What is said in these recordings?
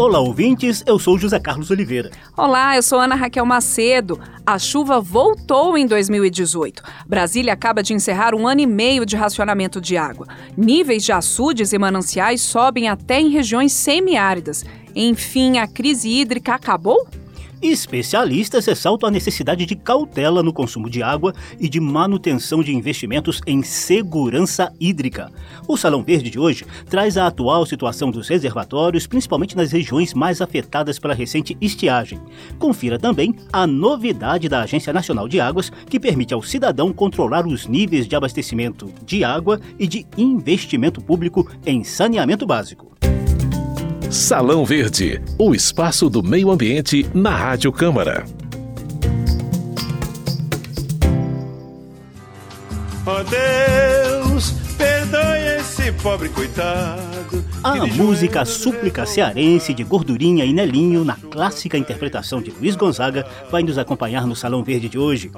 Olá, ouvintes. Eu sou José Carlos Oliveira. Olá, eu sou Ana Raquel Macedo. A chuva voltou em 2018. Brasília acaba de encerrar um ano e meio de racionamento de água. Níveis de açudes e mananciais sobem até em regiões semiáridas. Enfim, a crise hídrica acabou? Especialistas ressaltam a necessidade de cautela no consumo de água e de manutenção de investimentos em segurança hídrica. O Salão Verde de hoje traz a atual situação dos reservatórios, principalmente nas regiões mais afetadas pela recente estiagem. Confira também a novidade da Agência Nacional de Águas, que permite ao cidadão controlar os níveis de abastecimento de água e de investimento público em saneamento básico. Salão Verde, o espaço do meio ambiente na Rádio Câmara. Oh Deus, perdoe esse pobre coitado. A música Súplica Cearense de Gordurinha e Nelinho, na clássica interpretação de Luiz Gonzaga, vai nos acompanhar no Salão Verde de hoje.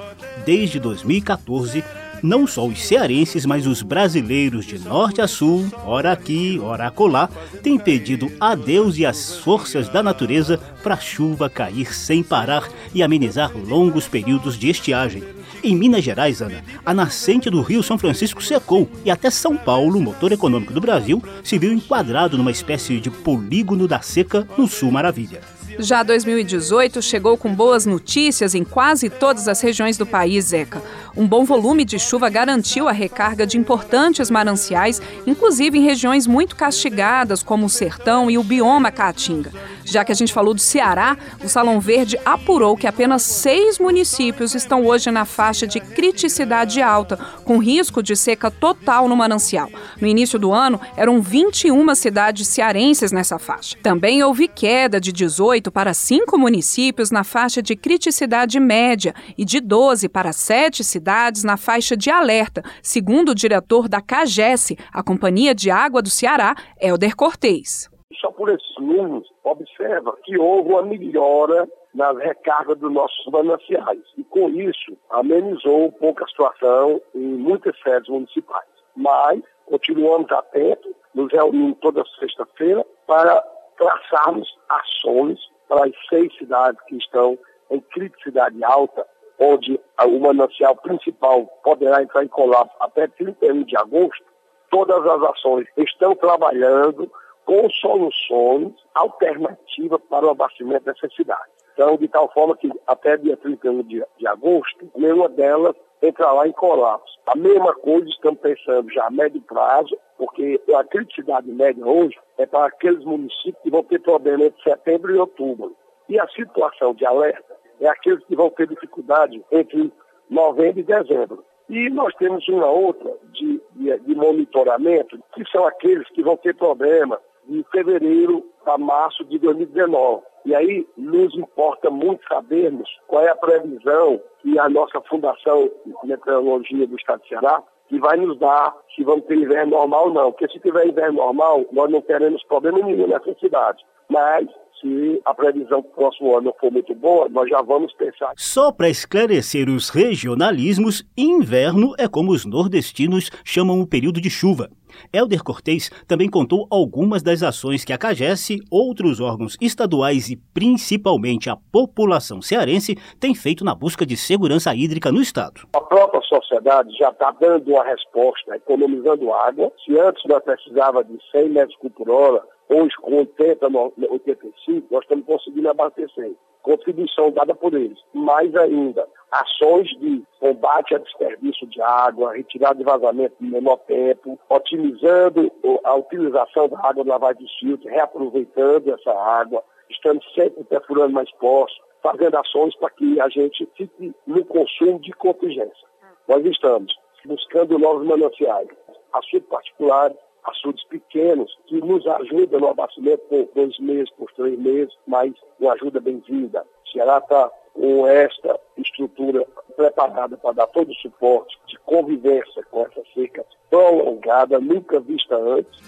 Desde 2014, não só os cearenses, mas os brasileiros de norte a sul, ora aqui, ora acolá, têm pedido a Deus e às forças da natureza para a chuva cair sem parar e amenizar longos períodos de estiagem. Em Minas Gerais, Ana, a nascente do Rio São Francisco secou e até São Paulo, motor econômico do Brasil, se viu enquadrado numa espécie de polígono da seca no Sul Maravilha. Já 2018 chegou com boas notícias em quase todas as regiões do país, Zeca. Um bom volume de chuva garantiu a recarga de importantes mananciais, inclusive em regiões muito castigadas, como o Sertão e o bioma Caatinga. Já que a gente falou do Ceará, o Salão Verde apurou que apenas seis municípios estão hoje na faixa de criticidade alta, com risco de seca total no manancial. No início do ano, eram 21 cidades cearenses nessa faixa. Também houve queda de 18 para 5 municípios na faixa de criticidade média e de 12 para 7 cidades na faixa de alerta, segundo o diretor da CAGES, a Companhia de Água do Ceará, Helder Cortez. Só por esses números, observa que houve uma melhora nas recargas dos nossos mananciais. E com isso, amenizou um pouco a situação em muitas sedes municipais. Mas continuamos atentos, nos reunimos toda sexta-feira para traçarmos ações para as seis cidades que estão em criticidade alta, onde o manancial principal poderá entrar em colapso até 31 de agosto. Todas as ações estão trabalhando com soluções alternativas para o abastecimento dessas cidades. Então, de tal forma que até dia 31 de, de agosto, nenhuma delas entrará em colapso. A mesma coisa estamos pensando já a médio prazo, porque a criticidade média hoje é para aqueles municípios que vão ter problema entre setembro e outubro. E a situação de alerta é aqueles que vão ter dificuldade entre novembro e dezembro. E nós temos uma outra de, de, de monitoramento, que são aqueles que vão ter problema de fevereiro a março de 2019. E aí nos importa muito sabermos qual é a previsão que a nossa Fundação de Meteorologia do Estado de Ceará que vai nos dar se vamos ter inverno normal ou não. Porque se tiver inverno normal, nós não teremos problema nenhum nessa cidade. Mas se a previsão para o próximo ano for muito boa, nós já vamos pensar. Só para esclarecer os regionalismos, inverno é como os nordestinos chamam o período de chuva. Helder Cortez também contou algumas das ações que a CAGES, outros órgãos estaduais e principalmente a população cearense têm feito na busca de segurança hídrica no estado. A própria sociedade já está dando uma resposta, economizando água. Se antes nós precisava de 100 metros por hora, hoje com 80, 85, nós estamos conseguindo abastecer. Contribuição dada por eles. Mais ainda, ações de combate a desperdício de água, retirada de vazamento em menor tempo, otimizando a utilização da água do lavagem filtro, reaproveitando essa água, estamos sempre perfurando mais poços, fazendo ações para que a gente fique no consumo de contingência. Nós estamos buscando novos mananciais, assuntos particulares, açudes pequenos que nos ajudam no abastecimento por dois meses, por três meses, mas uma ajuda bem-vinda. Ceará está com esta estrutura preparada para dar todo o suporte de convivência com essa seca prolongada, nunca vista antes.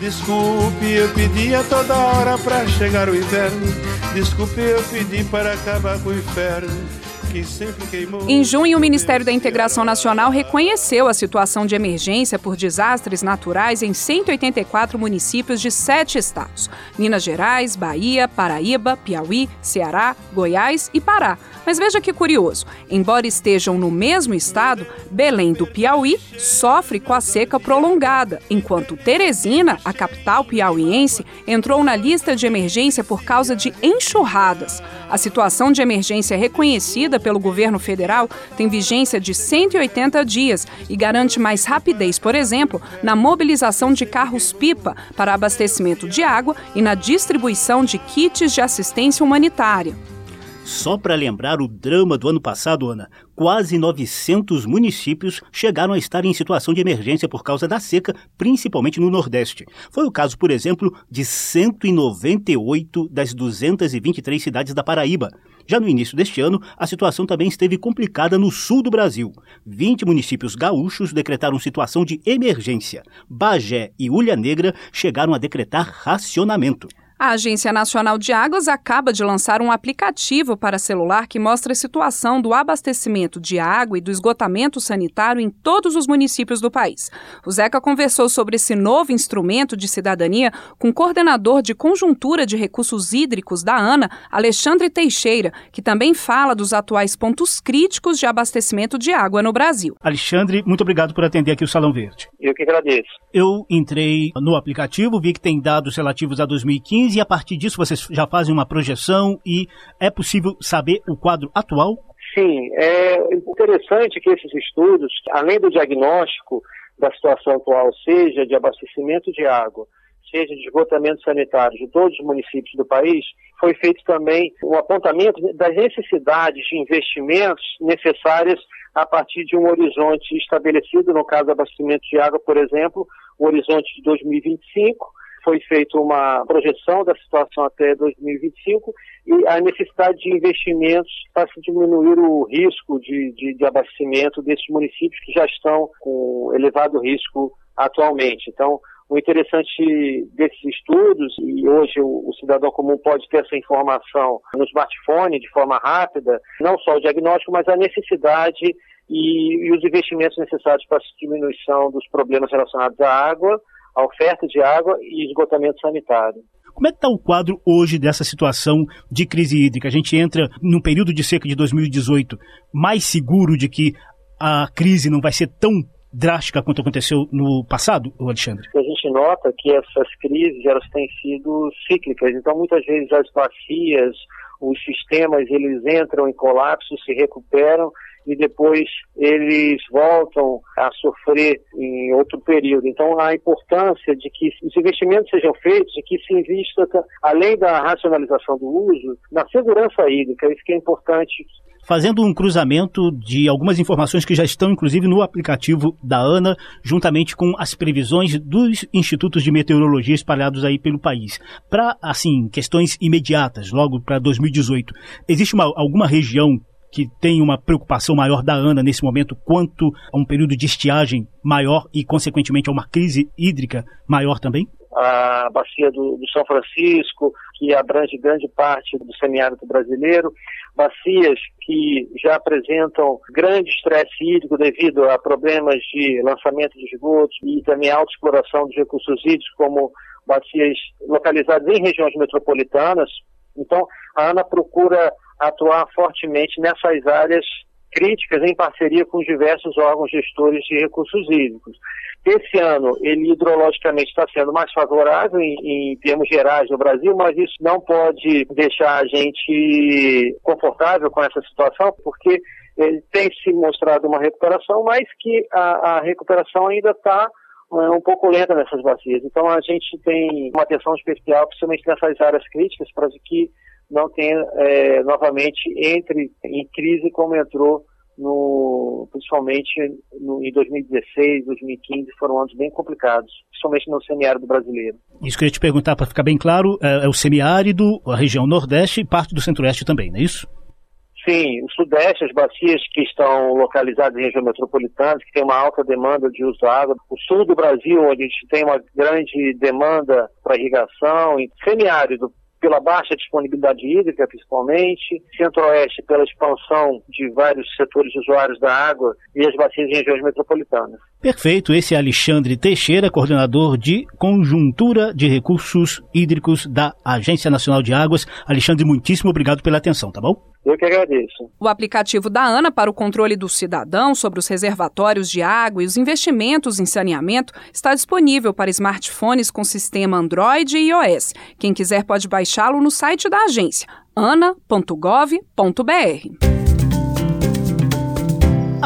Desculpe, eu pedi a toda hora para chegar o inverno. Desculpe, eu pedi para acabar com o inferno. Em junho, o Ministério da Integração Nacional reconheceu a situação de emergência por desastres naturais em 184 municípios de sete estados: Minas Gerais, Bahia, Paraíba, Piauí, Ceará, Goiás e Pará. Mas veja que curioso: embora estejam no mesmo estado, Belém do Piauí sofre com a seca prolongada, enquanto Teresina, a capital piauiense, entrou na lista de emergência por causa de enxurradas. A situação de emergência reconhecida pelo governo federal tem vigência de 180 dias e garante mais rapidez, por exemplo, na mobilização de carros-pipa para abastecimento de água e na distribuição de kits de assistência humanitária. Só para lembrar o drama do ano passado, Ana, quase 900 municípios chegaram a estar em situação de emergência por causa da seca, principalmente no Nordeste. Foi o caso, por exemplo, de 198 das 223 cidades da Paraíba. Já no início deste ano, a situação também esteve complicada no sul do Brasil. 20 municípios gaúchos decretaram situação de emergência. Bagé e Ulha Negra chegaram a decretar racionamento. A Agência Nacional de Águas acaba de lançar um aplicativo para celular que mostra a situação do abastecimento de água e do esgotamento sanitário em todos os municípios do país. O Zeca conversou sobre esse novo instrumento de cidadania com o coordenador de conjuntura de recursos hídricos da ANA, Alexandre Teixeira, que também fala dos atuais pontos críticos de abastecimento de água no Brasil. Alexandre, muito obrigado por atender aqui o Salão Verde. Eu que agradeço. Eu entrei no aplicativo, vi que tem dados relativos a 2015 e a partir disso vocês já fazem uma projeção e é possível saber o quadro atual? Sim, é interessante que esses estudos, além do diagnóstico da situação atual, seja de abastecimento de água, seja de esgotamento sanitário de todos os municípios do país, foi feito também um apontamento das necessidades de investimentos necessárias a partir de um horizonte estabelecido, no caso do abastecimento de água, por exemplo, o horizonte de 2025, foi feita uma projeção da situação até 2025 e a necessidade de investimentos para se diminuir o risco de, de, de abastecimento desses municípios que já estão com elevado risco atualmente. Então, o interessante desses estudos, e hoje o, cidadão comum pode ter essa informação no smartphone de forma rápida, não só o diagnóstico, mas a necessidade e, e os investimentos necessários para a diminuição dos problemas relacionados à água, a oferta de água e esgotamento sanitário. Como é que está o quadro hoje dessa situação de crise hídrica? A gente entra num período de seca de 2018 mais seguro de que a crise não vai ser tão drástica quanto aconteceu no passado, Alexandre? A gente nota que essas crises elas têm sido cíclicas, então muitas vezes as bacias, os sistemas, eles entram em colapso, se recuperam e depois eles voltam a sofrer em outro período. Então, a importância de que os investimentos sejam feitos e que se invista, além da racionalização do uso, na segurança hídrica. Isso que é importante fazendo um cruzamento de algumas informações que já estão, inclusive, no aplicativo da ANA, juntamente com as previsões dos institutos de meteorologia espalhados aí pelo país. Para, assim, questões imediatas, logo para 2018, existe uma, alguma região que tem uma preocupação maior da ANA nesse momento quanto a um período de estiagem maior e, consequentemente, a uma crise hídrica maior também? A bacia do, do São Francisco, que abrange grande parte do semiárido brasileiro, bacias que já apresentam grande estresse hídrico devido a problemas de lançamento de esgotos e também alta exploração dos recursos hídricos, como bacias localizadas em regiões metropolitanas. Então, a ANA procura atuar fortemente nessas áreas críticas em parceria com diversos órgãos gestores de recursos hídricos. Esse ano, ele hidrologicamente está sendo mais favorável em, em, termos gerais no Brasil, mas isso não pode deixar a gente confortável com essa situação, porque ele tem se mostrado uma recuperação, mas que a, a recuperação ainda está é, um pouco lenta nessas bacias. Então a gente tem uma atenção especial, principalmente nessas áreas críticas, para que não tenha é, novamente entre em crise como entrou no, principalmente no, em 2016, 2015, foram anos bem complicados, principalmente no semiárido brasileiro. Isso que eu ia te perguntar para ficar bem claro, é, é, o semiárido, a região nordeste e parte do centro-oeste também, não é isso? Sim, o sudeste, as bacias que estão localizadas em região metropolitana, que tem uma alta demanda de uso da água. O sul do Brasil, onde a gente tem uma grande demanda para irrigação, e semiárido, pela baixa disponibilidade hídrica, principalmente, Centro-Oeste pela expansão de vários setores usuários da água e as bacias em regiões metropolitanas. Perfeito, esse é Alexandre Teixeira, coordenador de Conjuntura de Recursos Hídricos da Agência Nacional de Águas. Alexandre, muitíssimo obrigado pela atenção, tá bom? Eu que agradeço. O aplicativo da ANA para o controle do cidadão sobre os reservatórios de água e os investimentos em saneamento está disponível para smartphones com sistema Android e iOS. Quem quiser pode baixá-lo no site da agência ana.gov.br.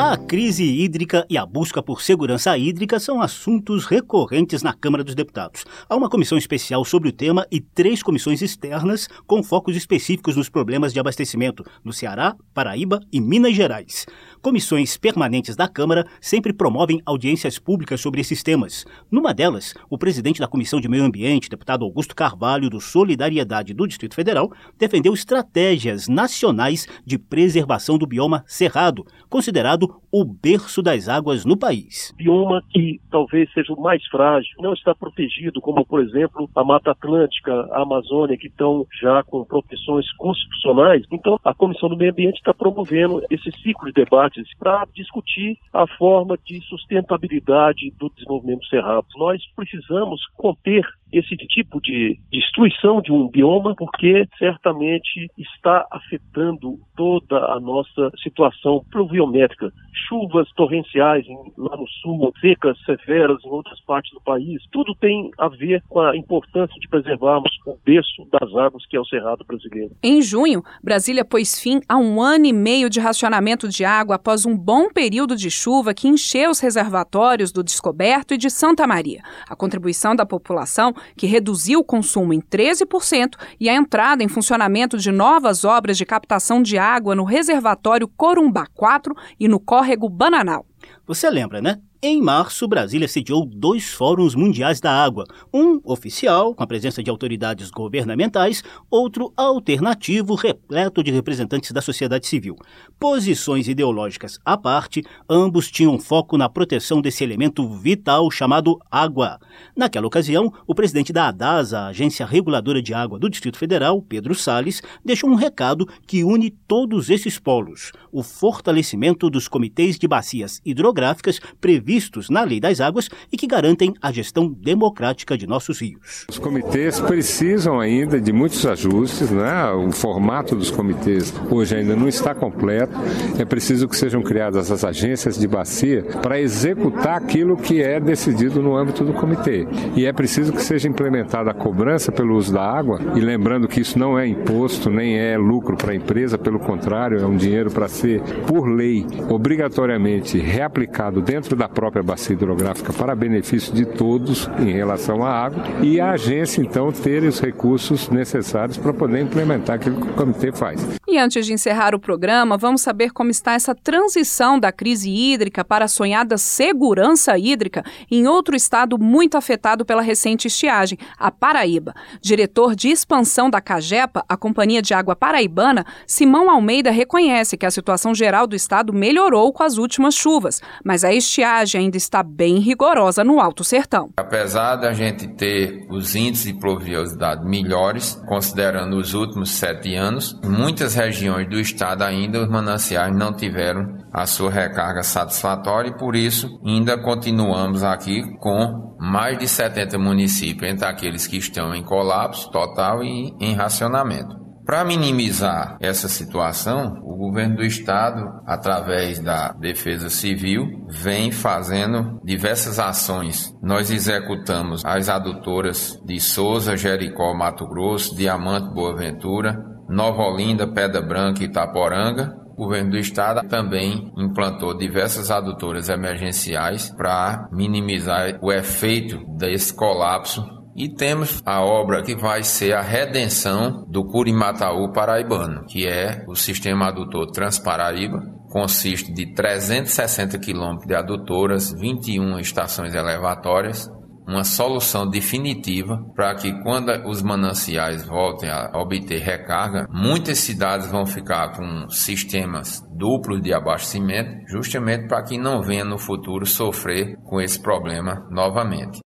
A crise hídrica e a busca por segurança hídrica são assuntos recorrentes na Câmara dos Deputados. Há uma comissão especial sobre o tema e três comissões externas com focos específicos nos problemas de abastecimento no Ceará, Paraíba e Minas Gerais. Comissões permanentes da Câmara sempre promovem audiências públicas sobre esses temas. Numa delas, o presidente da Comissão de Meio Ambiente, deputado Augusto Carvalho, do Solidariedade do Distrito Federal, defendeu estratégias nacionais de preservação do bioma cerrado, considerado o berço das águas no país. Bioma que talvez seja o mais frágil, não está protegido, como por exemplo a Mata Atlântica, a Amazônia, que estão já com proteções constitucionais. Então, a Comissão do Meio Ambiente está promovendo esse ciclo de debate debates para discutir a forma de sustentabilidade do desenvolvimento cerrado. Nós precisamos conter esse tipo de destruição de um bioma, porque certamente está afetando toda a nossa situação pluviométrica. Chuvas torrenciais lá no sul, secas severas em outras partes do país, tudo tem a ver com a importância de preservarmos o berço das águas, que é o Cerrado brasileiro. Em junho, Brasília pôs fim a um ano e meio de racionamento de água após um bom período de chuva que encheu os reservatórios do Descoberto e de Santa Maria. A contribuição da população que reduziu o consumo em 13% e a entrada em funcionamento de novas obras de captação de água no reservatório Corumbá 4 e no córrego Bananal. Você lembra, né? Em março, Brasília sediou dois fóruns mundiais da água, um oficial, com a presença de autoridades governamentais, outro alternativo, repleto de representantes da sociedade civil. Posições ideológicas à parte, ambos tinham foco na proteção desse elemento vital chamado água. Naquela ocasião, o presidente da ADAS, a Agência Reguladora de Água do Distrito Federal, Pedro Salles, deixou um recado que une todos esses polos: o fortalecimento dos comitês de bacias hidrográficas previstos previstos na Lei das Águas e que garantem a gestão democrática de nossos rios. Os comitês precisam ainda de muitos ajustes, né? o formato dos comitês hoje ainda não está completo. É preciso que sejam criadas as agências de bacia para executar aquilo que é decidido no âmbito do comitê. E é preciso que seja implementada a cobrança pelo uso da água, e lembrando que isso não é imposto, nem é lucro para a empresa, pelo contrário, é um dinheiro para ser, por lei, obrigatoriamente reaplicado dentro da própria bacia hidrográfica para benefício de todos em relação à água e a agência então ter os recursos necessários para poder implementar aquilo que o comitê faz. E antes de encerrar o programa, vamos saber como está essa transição da crise hídrica para a sonhada segurança hídrica em outro estado muito afetado pela recente estiagem, a Paraíba. Diretor de expansão da Cagepa, a Companhia de Água Paraibana, Simão Almeida reconhece que a situação geral do estado melhorou com as últimas chuvas, mas a estiagem ainda está bem rigorosa no Alto Sertão. Apesar da gente ter os índices de pluviosidade melhores, considerando os últimos sete anos, em muitas regiões do estado ainda os mananciais não tiveram a sua recarga satisfatória e por isso ainda continuamos aqui com mais de 70 municípios entre aqueles que estão em colapso total e em racionamento. Para minimizar essa situação, o governo do estado, através da Defesa Civil, vem fazendo diversas ações. Nós executamos as adutoras de Souza, Jericó, Mato Grosso, Diamante, Boa Ventura, Nova Olinda, Pedra Branca e Itaporanga, o governo do estado também implantou diversas adutoras emergenciais para minimizar o efeito desse colapso e temos a obra que vai ser a redenção do Curimataú paraibano, que é o sistema adutor Transparaíba, consiste de 360 quilômetros de adutoras, 21 estações elevatórias, uma solução definitiva para que quando os mananciais voltem a obter recarga, muitas cidades vão ficar com sistemas duplos de abastecimento, justamente para que não venha no futuro sofrer com esse problema novamente.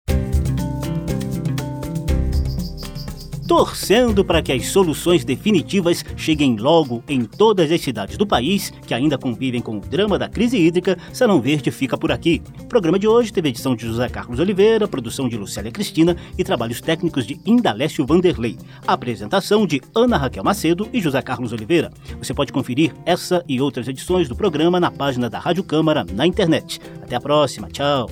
Torcendo para que as soluções definitivas cheguem logo em todas as cidades do país que ainda convivem com o drama da crise hídrica, Salão Verde fica por aqui. O programa de hoje teve edição de José Carlos Oliveira, produção de Lucélia Cristina e trabalhos técnicos de Indalécio Vanderlei. Apresentação de Ana Raquel Macedo e José Carlos Oliveira. Você pode conferir essa e outras edições do programa na página da Rádio Câmara na internet. Até a próxima, tchau!